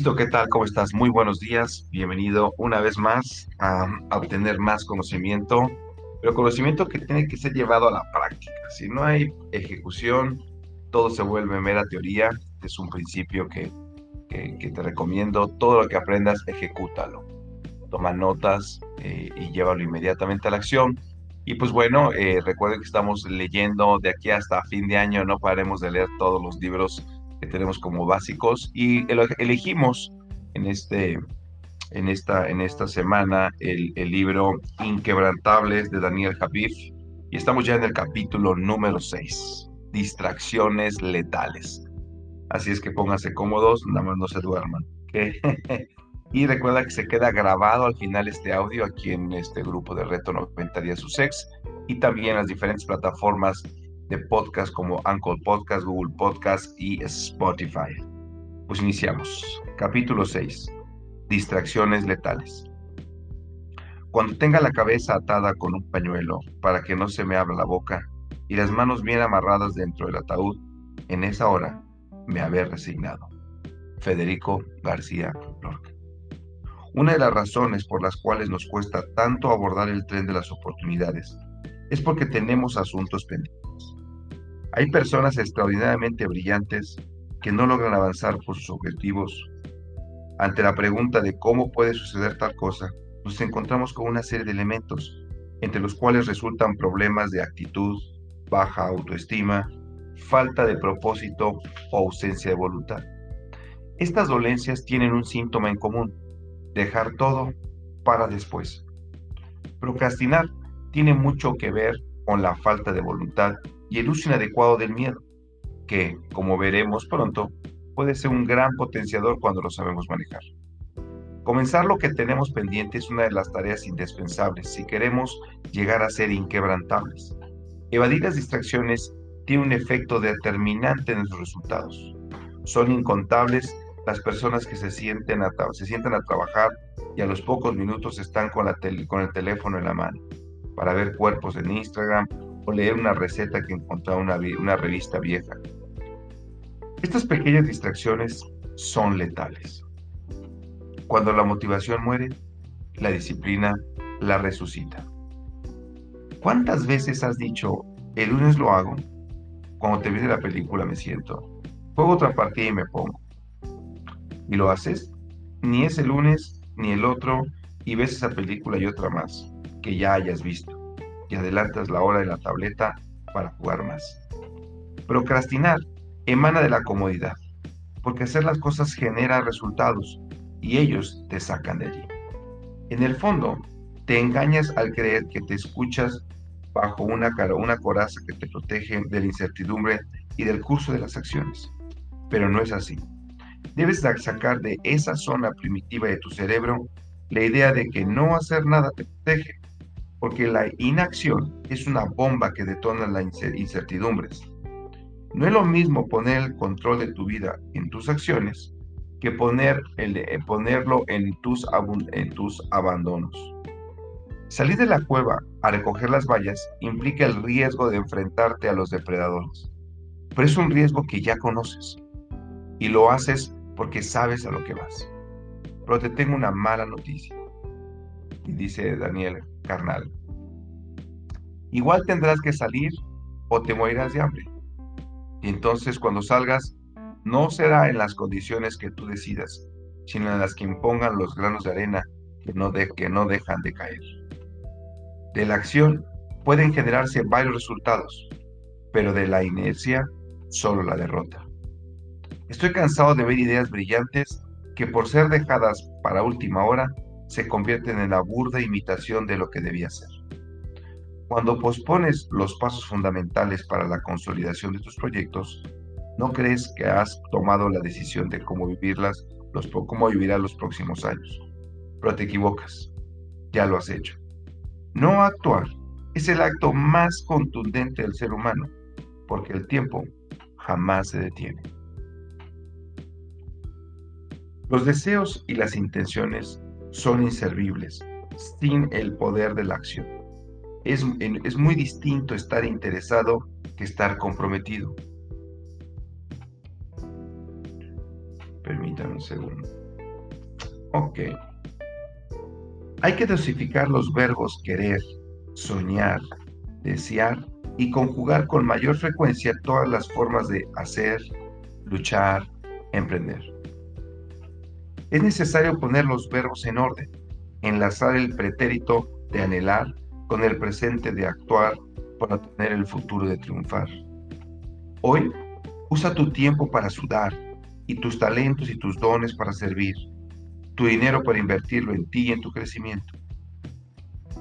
Listo, ¿qué tal? ¿Cómo estás? Muy buenos días. Bienvenido una vez más a, a obtener más conocimiento, pero conocimiento que tiene que ser llevado a la práctica. Si no hay ejecución, todo se vuelve mera teoría. Es un principio que, que, que te recomiendo. Todo lo que aprendas, ejecútalo. Toma notas eh, y llévalo inmediatamente a la acción. Y pues bueno, eh, recuerden que estamos leyendo de aquí hasta fin de año, no paremos de leer todos los libros tenemos como básicos y elegimos en, este, en, esta, en esta semana el, el libro Inquebrantables de Daniel Javif y estamos ya en el capítulo número 6, Distracciones letales. Así es que pónganse cómodos, nada más no se duerman. y recuerda que se queda grabado al final este audio aquí en este grupo de Reto 90 Días Sussex y también las diferentes plataformas de podcast como Anchor Podcast, Google Podcast y Spotify. Pues iniciamos. Capítulo 6. Distracciones letales. Cuando tenga la cabeza atada con un pañuelo para que no se me abra la boca y las manos bien amarradas dentro del ataúd, en esa hora me habré resignado. Federico García Lorca. Una de las razones por las cuales nos cuesta tanto abordar el tren de las oportunidades es porque tenemos asuntos pendientes. Hay personas extraordinariamente brillantes que no logran avanzar por sus objetivos. Ante la pregunta de cómo puede suceder tal cosa, nos encontramos con una serie de elementos, entre los cuales resultan problemas de actitud, baja autoestima, falta de propósito o ausencia de voluntad. Estas dolencias tienen un síntoma en común, dejar todo para después. Procrastinar tiene mucho que ver con la falta de voluntad y el uso inadecuado del miedo, que, como veremos pronto, puede ser un gran potenciador cuando lo sabemos manejar. Comenzar lo que tenemos pendiente es una de las tareas indispensables si queremos llegar a ser inquebrantables. Evadir las distracciones tiene un efecto determinante en los resultados. Son incontables las personas que se sienten a, trabajar y a los pocos minutos están con el teléfono en la mano para ver cuerpos en Instagram o leer una receta que encontró una, una revista vieja. Estas pequeñas distracciones son letales. Cuando la motivación muere, la disciplina la resucita. ¿Cuántas veces has dicho, el lunes lo hago? Cuando te viene la película me siento. Juego otra partida y me pongo. ¿Y lo haces? Ni ese lunes ni el otro y ves esa película y otra más que ya hayas visto y adelantas la hora de la tableta para jugar más. Procrastinar emana de la comodidad, porque hacer las cosas genera resultados y ellos te sacan de allí. En el fondo, te engañas al creer que te escuchas bajo una, una coraza que te protege de la incertidumbre y del curso de las acciones. Pero no es así. Debes sacar de esa zona primitiva de tu cerebro la idea de que no hacer nada te protege, porque la inacción es una bomba que detona las incertidumbres. No es lo mismo poner el control de tu vida en tus acciones que poner el, eh, ponerlo en tus, en tus abandonos. Salir de la cueva a recoger las vallas implica el riesgo de enfrentarte a los depredadores, pero es un riesgo que ya conoces y lo haces porque sabes a lo que vas. Pero te tengo una mala noticia. Y dice Daniel carnal. Igual tendrás que salir o te morirás de hambre. Entonces cuando salgas, no será en las condiciones que tú decidas, sino en las que impongan los granos de arena que no, que no dejan de caer. De la acción pueden generarse varios resultados, pero de la inercia solo la derrota. Estoy cansado de ver ideas brillantes que por ser dejadas para última hora se convierten en la burda imitación de lo que debía ser. Cuando pospones los pasos fundamentales para la consolidación de tus proyectos, no crees que has tomado la decisión de cómo vivirlas, los, los próximos años. Pero te equivocas. Ya lo has hecho. No actuar es el acto más contundente del ser humano, porque el tiempo jamás se detiene. Los deseos y las intenciones son inservibles sin el poder de la acción. Es, es, muy distinto estar interesado que estar comprometido. Permítanme un segundo. Ok. Hay que dosificar los verbos querer, soñar, desear y conjugar con mayor frecuencia todas las formas de hacer, luchar, emprender. Es necesario poner los verbos en orden, enlazar el pretérito de anhelar con el presente de actuar para tener el futuro de triunfar. Hoy, usa tu tiempo para sudar y tus talentos y tus dones para servir, tu dinero para invertirlo en ti y en tu crecimiento.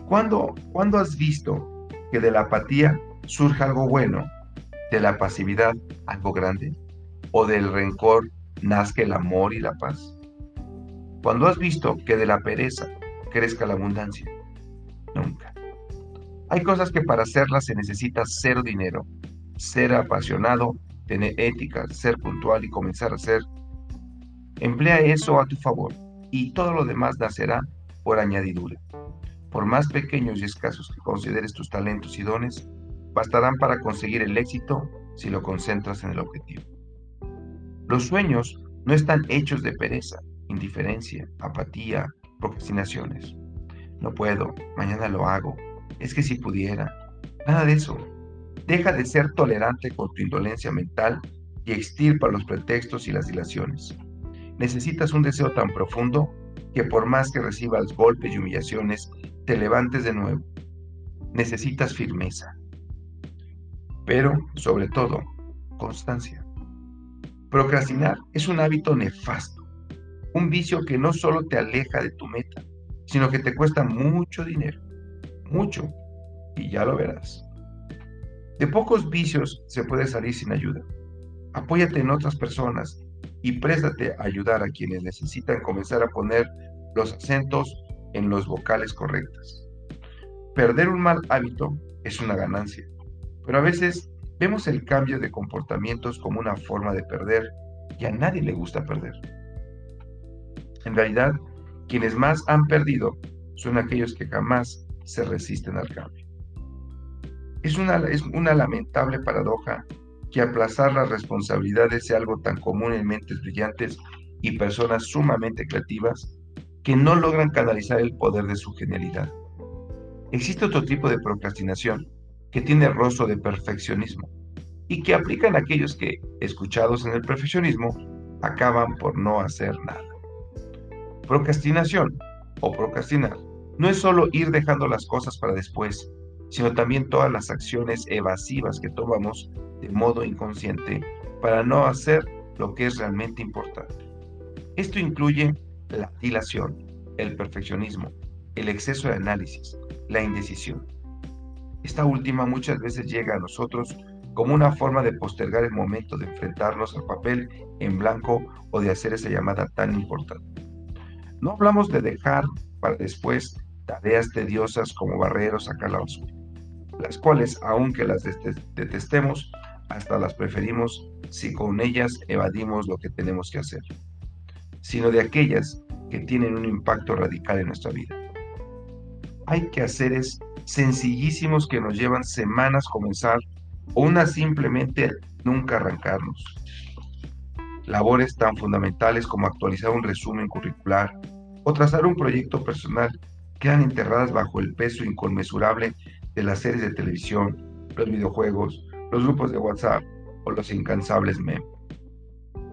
¿Cuándo, ¿Cuándo has visto que de la apatía surja algo bueno, de la pasividad algo grande, o del rencor nazca el amor y la paz? ¿Cuándo has visto que de la pereza crezca la abundancia? Nunca. Hay cosas que para hacerlas se necesita cero dinero, ser apasionado, tener ética, ser puntual y comenzar a ser. Emplea eso a tu favor y todo lo demás nacerá por añadidura. Por más pequeños y escasos que consideres tus talentos y dones, bastarán para conseguir el éxito si lo concentras en el objetivo. Los sueños no están hechos de pereza, indiferencia, apatía, procrastinaciones. No puedo, mañana lo hago, es que si pudiera. Nada de eso. Deja de ser tolerante con tu indolencia mental y extirpa los pretextos y las dilaciones. Necesitas un deseo tan profundo que por más que recibas golpes y humillaciones, te levantes de nuevo. Necesitas firmeza. Pero, sobre todo, constancia. Procrastinar es un hábito nefasto, un vicio que no solo te aleja de tu meta, sino que te cuesta mucho dinero mucho, y ya lo verás. De pocos vicios se puede salir sin ayuda. Apóyate en otras personas y préstate a ayudar a quienes necesitan comenzar a poner los acentos en los vocales correctas. Perder un mal hábito es una ganancia, pero a veces vemos el cambio de comportamientos como una forma de perder y a nadie le gusta perder. En realidad, quienes más han perdido son aquellos que jamás se resisten al cambio. Es una, es una lamentable paradoja que aplazar las responsabilidades sea algo tan común en mentes brillantes y personas sumamente creativas que no logran canalizar el poder de su genialidad. Existe otro tipo de procrastinación que tiene rostro de perfeccionismo y que aplican aquellos que, escuchados en el perfeccionismo, acaban por no hacer nada. Procrastinación o procrastinar no es solo ir dejando las cosas para después, sino también todas las acciones evasivas que tomamos de modo inconsciente para no hacer lo que es realmente importante. Esto incluye la dilación, el perfeccionismo, el exceso de análisis, la indecisión. Esta última muchas veces llega a nosotros como una forma de postergar el momento de enfrentarnos al papel en blanco o de hacer esa llamada tan importante. No hablamos de dejar para después tareas tediosas como barrer o sacar la basura, las cuales, aunque las detestemos, hasta las preferimos si con ellas evadimos lo que tenemos que hacer, sino de aquellas que tienen un impacto radical en nuestra vida. Hay quehaceres sencillísimos que nos llevan semanas comenzar o una simplemente nunca arrancarnos. Labores tan fundamentales como actualizar un resumen curricular o trazar un proyecto personal quedan enterradas bajo el peso inconmensurable de las series de televisión, los videojuegos, los grupos de WhatsApp o los incansables memes.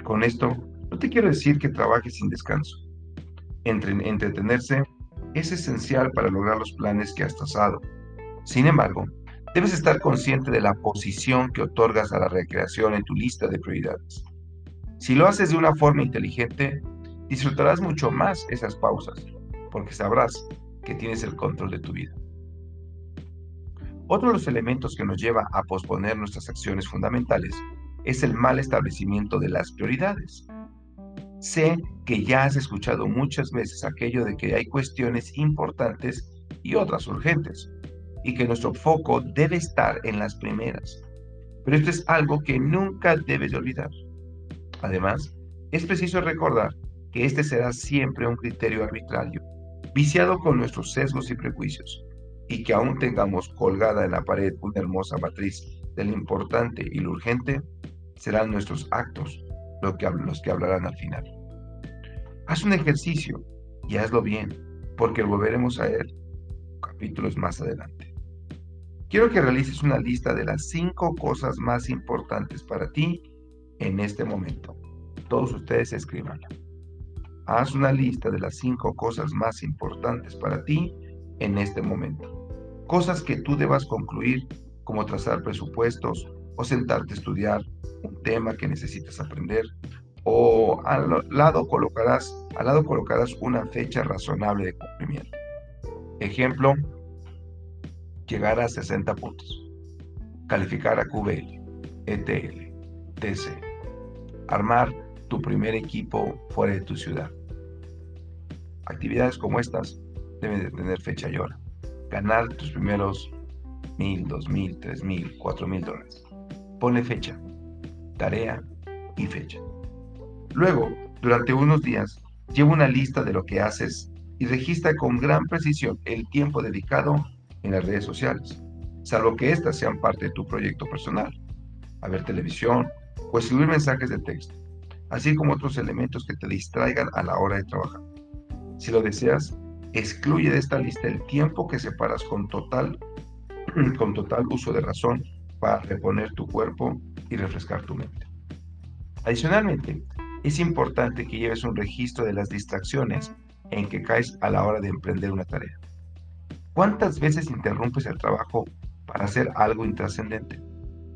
Con esto, no te quiero decir que trabajes sin descanso. entretenerse es esencial para lograr los planes que has trazado. Sin embargo, debes estar consciente de la posición que otorgas a la recreación en tu lista de prioridades. Si lo haces de una forma inteligente, disfrutarás mucho más esas pausas, porque sabrás que tienes el control de tu vida. Otro de los elementos que nos lleva a posponer nuestras acciones fundamentales es el mal establecimiento de las prioridades. Sé que ya has escuchado muchas veces aquello de que hay cuestiones importantes y otras urgentes, y que nuestro foco debe estar en las primeras. Pero esto es algo que nunca debes olvidar. Además, es preciso recordar que este será siempre un criterio arbitrario viciado con nuestros sesgos y prejuicios, y que aún tengamos colgada en la pared una hermosa matriz de lo importante y lo urgente, serán nuestros actos lo que, los que hablarán al final. Haz un ejercicio y hazlo bien, porque volveremos a él capítulos más adelante. Quiero que realices una lista de las cinco cosas más importantes para ti en este momento. Todos ustedes escríbanla. Haz una lista de las cinco cosas más importantes para ti en este momento. Cosas que tú debas concluir, como trazar presupuestos o sentarte a estudiar un tema que necesitas aprender, o al lado colocarás, al lado colocarás una fecha razonable de cumplimiento. Ejemplo, llegar a 60 puntos, calificar a QBL, ETL, TC, armar tu primer equipo fuera de tu ciudad. Actividades como estas deben de tener fecha y hora. Ganar tus primeros mil, dos mil, tres mil, cuatro mil dólares. Ponle fecha, tarea y fecha. Luego, durante unos días, lleva una lista de lo que haces y registra con gran precisión el tiempo dedicado en las redes sociales, salvo que éstas sean parte de tu proyecto personal, a ver televisión o escribir mensajes de texto, así como otros elementos que te distraigan a la hora de trabajar. Si lo deseas, excluye de esta lista el tiempo que separas con total, con total uso de razón para reponer tu cuerpo y refrescar tu mente. Adicionalmente, es importante que lleves un registro de las distracciones en que caes a la hora de emprender una tarea. ¿Cuántas veces interrumpes el trabajo para hacer algo intrascendente?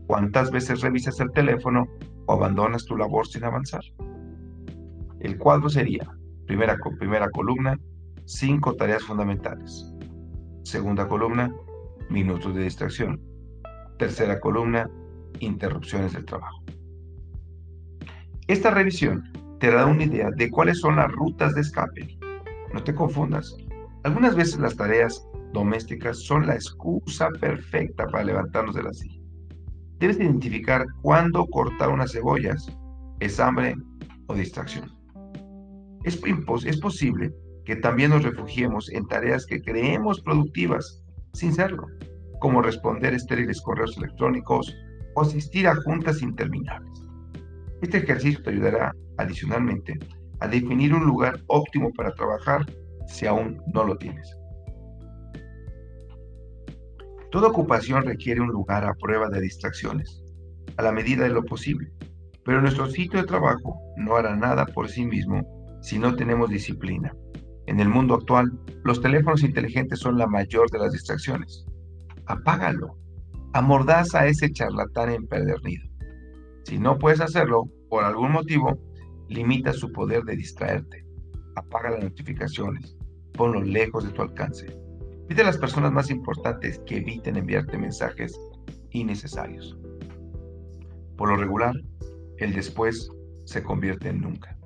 ¿Cuántas veces revisas el teléfono o abandonas tu labor sin avanzar? El cuadro sería, primera, primera columna, cinco tareas fundamentales. Segunda columna, minutos de distracción. Tercera columna, interrupciones del trabajo. Esta revisión te da una idea de cuáles son las rutas de escape no te confundas. Algunas veces las tareas domésticas son la excusa perfecta para levantarnos de la silla. Debes identificar cuándo cortar unas cebollas es hambre o distracción. Es, es posible que también nos refugiemos en tareas que creemos productivas sin serlo, como responder estériles correos electrónicos o asistir a juntas interminables. Este ejercicio te ayudará adicionalmente a definir un lugar óptimo para trabajar si aún no lo tienes. Toda ocupación requiere un lugar a prueba de distracciones, a la medida de lo posible, pero nuestro sitio de trabajo no hará nada por sí mismo si no tenemos disciplina. En el mundo actual, los teléfonos inteligentes son la mayor de las distracciones. Apágalo. Amordaza a ese charlatán empedernido. Si no puedes hacerlo, por algún motivo, limita su poder de distraerte. Apaga las notificaciones. Ponlo lejos de tu alcance. Pide a las personas más importantes que eviten enviarte mensajes innecesarios. Por lo regular, el después se convierte en nunca.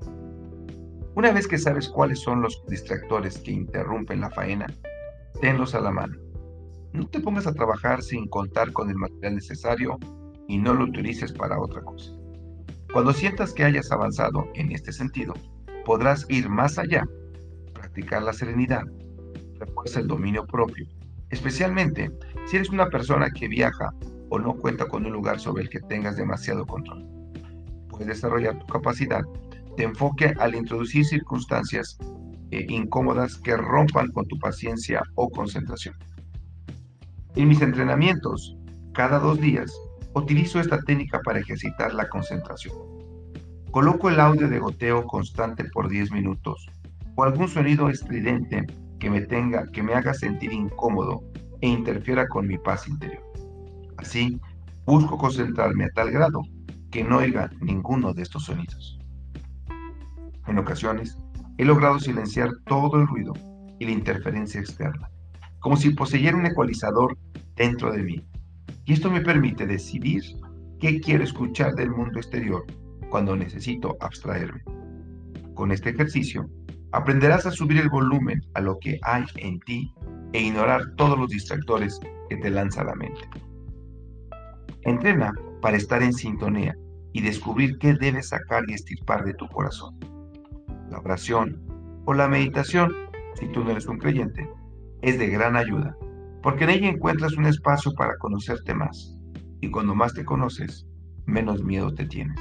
Una vez que sabes cuáles son los distractores que interrumpen la faena, tenlos a la mano. No te pongas a trabajar sin contar con el material necesario y no lo utilices para otra cosa. Cuando sientas que hayas avanzado en este sentido, podrás ir más allá, practicar la serenidad, refuerza el dominio propio, especialmente si eres una persona que viaja o no cuenta con un lugar sobre el que tengas demasiado control. Puedes desarrollar tu capacidad de enfoque al introducir circunstancias eh, incómodas que rompan con tu paciencia o concentración. En mis entrenamientos, cada dos días, Utilizo esta técnica para ejercitar la concentración. Coloco el audio de goteo constante por 10 minutos o algún sonido estridente que me tenga, que me haga sentir incómodo e interfiera con mi paz interior. Así, busco concentrarme a tal grado que no oiga ninguno de estos sonidos. En ocasiones, he logrado silenciar todo el ruido y la interferencia externa, como si poseyera un ecualizador dentro de mí y esto me permite decidir qué quiero escuchar del mundo exterior cuando necesito abstraerme. Con este ejercicio, aprenderás a subir el volumen a lo que hay en ti e ignorar todos los distractores que te lanza la mente. Entrena para estar en sintonía y descubrir qué debes sacar y estirpar de tu corazón. La oración o la meditación, si tú no eres un creyente, es de gran ayuda porque en ella encuentras un espacio para conocerte más, y cuando más te conoces, menos miedo te tienes.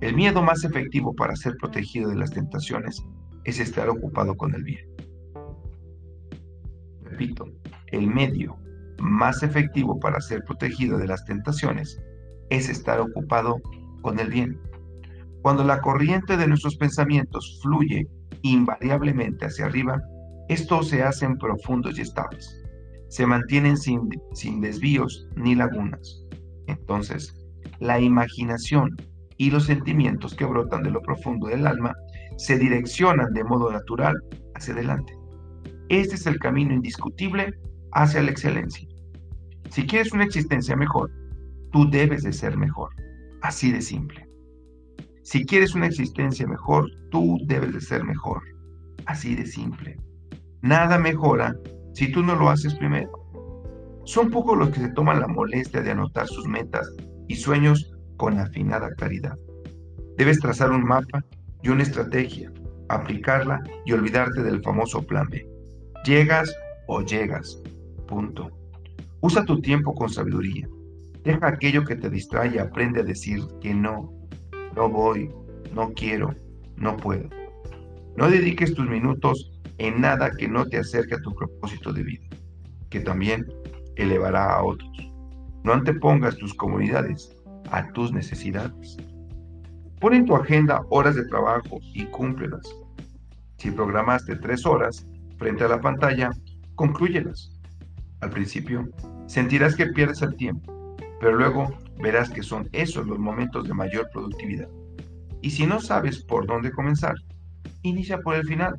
El miedo más efectivo para ser protegido de las tentaciones es estar ocupado con el bien. Repito, el medio más efectivo para ser protegido de las tentaciones es estar ocupado con el bien. Cuando la corriente de nuestros pensamientos fluye invariablemente hacia arriba, estos se hacen profundos y estables. Se mantienen sin, sin desvíos ni lagunas. Entonces, la imaginación y los sentimientos que brotan de lo profundo del alma se direccionan de modo natural hacia adelante. Este es el camino indiscutible hacia la excelencia. Si quieres una existencia mejor, tú debes de ser mejor. Así de simple. Si quieres una existencia mejor, tú debes de ser mejor. Así de simple. Nada mejora si tú no lo haces primero. Son pocos los que se toman la molestia de anotar sus metas y sueños con afinada claridad. Debes trazar un mapa y una estrategia, aplicarla y olvidarte del famoso plan B. Llegas o llegas. Punto. Usa tu tiempo con sabiduría. Deja aquello que te distrae y aprende a decir que no, no voy, no quiero, no puedo. No dediques tus minutos en nada que no te acerque a tu propósito de vida, que también elevará a otros. No antepongas tus comunidades a tus necesidades. Pon en tu agenda horas de trabajo y cúmplelas. Si programaste tres horas frente a la pantalla, conclúyelas. Al principio, sentirás que pierdes el tiempo, pero luego verás que son esos los momentos de mayor productividad. Y si no sabes por dónde comenzar, inicia por el final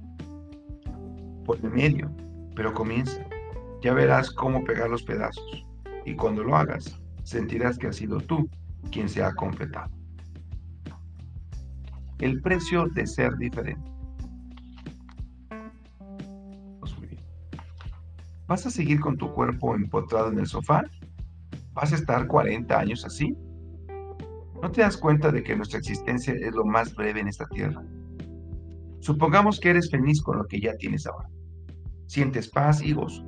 por el medio, pero comienza. Ya verás cómo pegar los pedazos. Y cuando lo hagas, sentirás que has sido tú quien se ha completado. El precio de ser diferente. Pues ¿Vas a seguir con tu cuerpo empotrado en el sofá? ¿Vas a estar 40 años así? ¿No te das cuenta de que nuestra existencia es lo más breve en esta tierra? Supongamos que eres feliz con lo que ya tienes ahora sientes paz y gozo.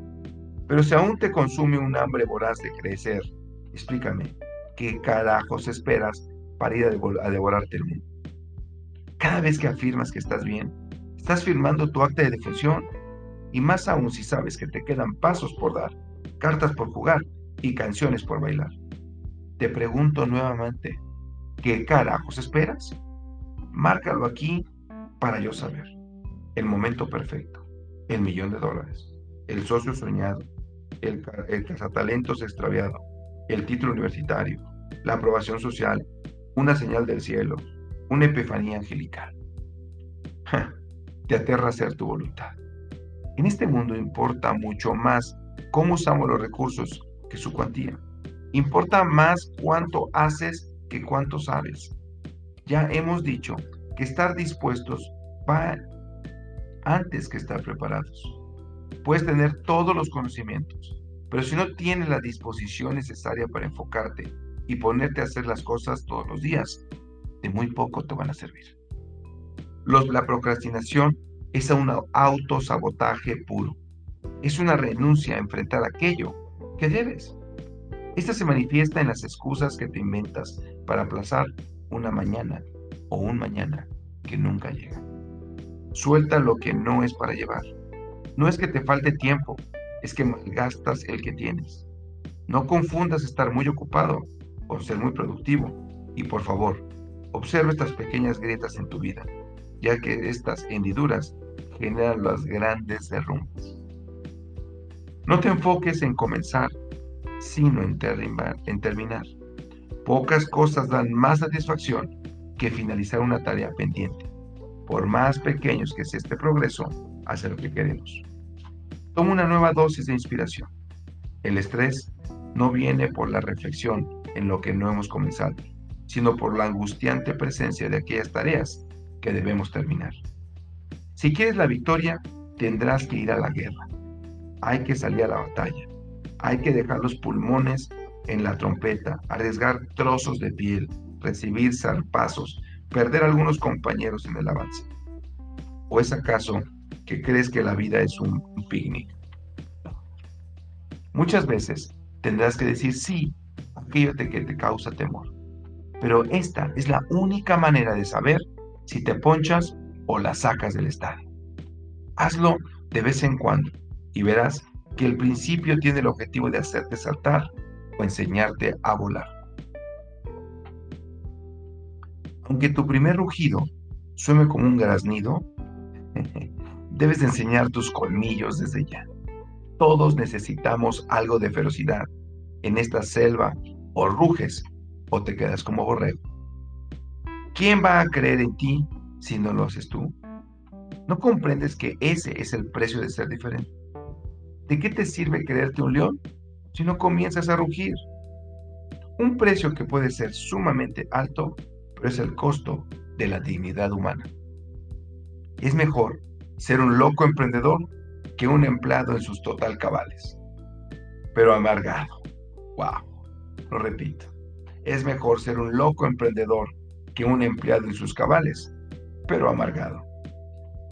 Pero si aún te consume un hambre voraz de crecer, explícame, ¿qué carajos esperas para ir a devorarte el mundo? Cada vez que afirmas que estás bien, estás firmando tu acta de defunción, y más aún si sabes que te quedan pasos por dar, cartas por jugar y canciones por bailar. Te pregunto nuevamente, ¿qué carajos esperas? Márcalo aquí para yo saber. El momento perfecto el millón de dólares, el socio soñado, el, el cazatalentos extraviado, el título universitario, la aprobación social, una señal del cielo, una epifanía angelical. te aterra hacer tu voluntad. En este mundo importa mucho más cómo usamos los recursos que su cuantía. Importa más cuánto haces que cuánto sabes. Ya hemos dicho que estar dispuestos va antes que estar preparados. Puedes tener todos los conocimientos, pero si no tienes la disposición necesaria para enfocarte y ponerte a hacer las cosas todos los días, muy poco te van a servir. Los, la procrastinación es un autosabotaje puro. Es una renuncia a enfrentar aquello que debes. Esta se manifiesta en las excusas que te inventas para aplazar una mañana o un mañana que nunca llega. Suelta lo que no es para llevar. No es que te falte tiempo, es que malgastas el que tienes. No confundas estar muy ocupado con ser muy productivo. Y por favor, observa estas pequeñas grietas en tu vida, ya que estas hendiduras generan las grandes derrumbes. No te enfoques en comenzar, sino en, terminar. Pocas cosas dan más satisfacción que finalizar una tarea pendiente por más pequeños que sea este progreso hacia lo que queremos. Toma una nueva dosis de inspiración. El estrés no viene por la reflexión en lo que no hemos comenzado, sino por la angustiante presencia de aquellas tareas que debemos terminar. Si quieres la victoria, tendrás que ir a la guerra. Hay que salir a la batalla. Hay que dejar los pulmones en la trompeta, arriesgar trozos de piel, recibir zarpazos, perder algunos compañeros en el avance? ¿O es acaso que crees que la vida es un, picnic? Muchas veces tendrás que decir sí a aquello que te causa temor. Pero esta es la única manera de saber si te ponchas o la sacas del estadio. Hazlo de vez en cuando y verás que el principio tiene el objetivo de hacerte saltar o enseñarte a volar. Aunque tu primer rugido suene como un graznido, debes enseñar tus colmillos desde ya. Todos necesitamos algo de ferocidad en esta selva o ruges o te quedas como borrego. ¿Quién va a creer en ti si no lo haces tú? ¿No comprendes que ese es el precio de ser diferente? ¿De qué te sirve creerte un león si no comienzas a rugir? Un precio que puede ser sumamente alto, pero es el costo de la dignidad humana. Es mejor ser un loco emprendedor que un empleado en sus total cabales, pero amargado. Wow, lo repito. Es mejor ser un loco emprendedor que un empleado en sus cabales, pero amargado.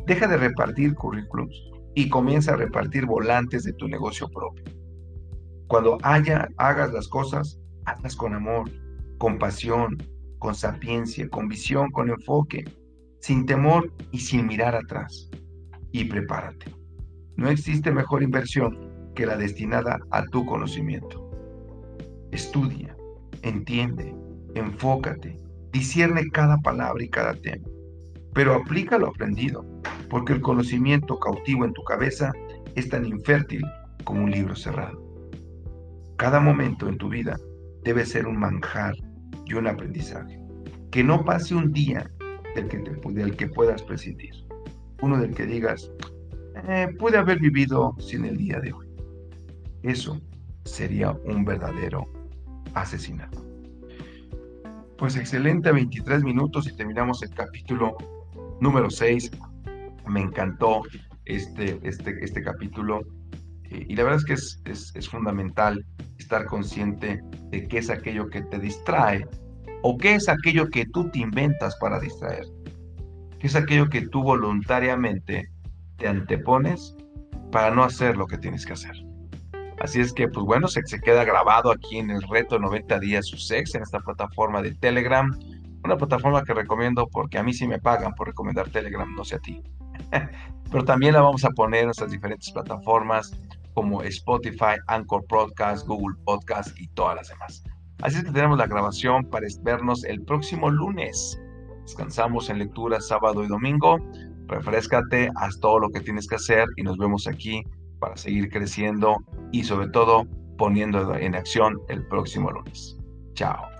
Deja de repartir currículums y comienza a repartir volantes de tu negocio propio. Cuando haya, hagas las cosas, hazlas con amor, con pasión, con sapiencia, con visión, con enfoque, sin temor y sin mirar atrás. Y prepárate. No existe mejor inversión que la destinada a tu conocimiento. Estudia, entiende, enfócate, discierne cada palabra y cada tema, pero aplica lo aprendido porque el conocimiento cautivo en tu cabeza es tan infértil como un libro cerrado. Cada momento en tu vida debe ser un manjar y un aprendizaje. Que no pase un día del que, puedas prescindir. Uno del que digas, eh, pude haber vivido sin el día de hoy. Eso sería un verdadero asesinato. Pues excelente, 23 minutos y terminamos el capítulo número 6 me encantó este, este, este capítulo eh, y la verdad es que es, es, fundamental estar consciente de qué es aquello que te distrae o qué es aquello que tú te inventas para distraer, qué es aquello que tú voluntariamente te antepones para no hacer lo que tienes que hacer. Así es que, pues bueno, se, queda grabado aquí en el reto 90 días su sex en esta plataforma de Telegram, una plataforma que recomiendo porque a mí sí me pagan por recomendar Telegram, no sé a ti. Pero también la vamos a poner en nuestras diferentes plataformas como Spotify, Anchor Podcast, Google Podcast y todas las demás. Así es que tenemos la grabación para vernos el próximo lunes. Descansamos en lectura sábado y domingo. Refrescate, haz todo lo que tienes que hacer y nos vemos aquí para seguir creciendo y sobre todo poniendo en acción el próximo lunes. Chao.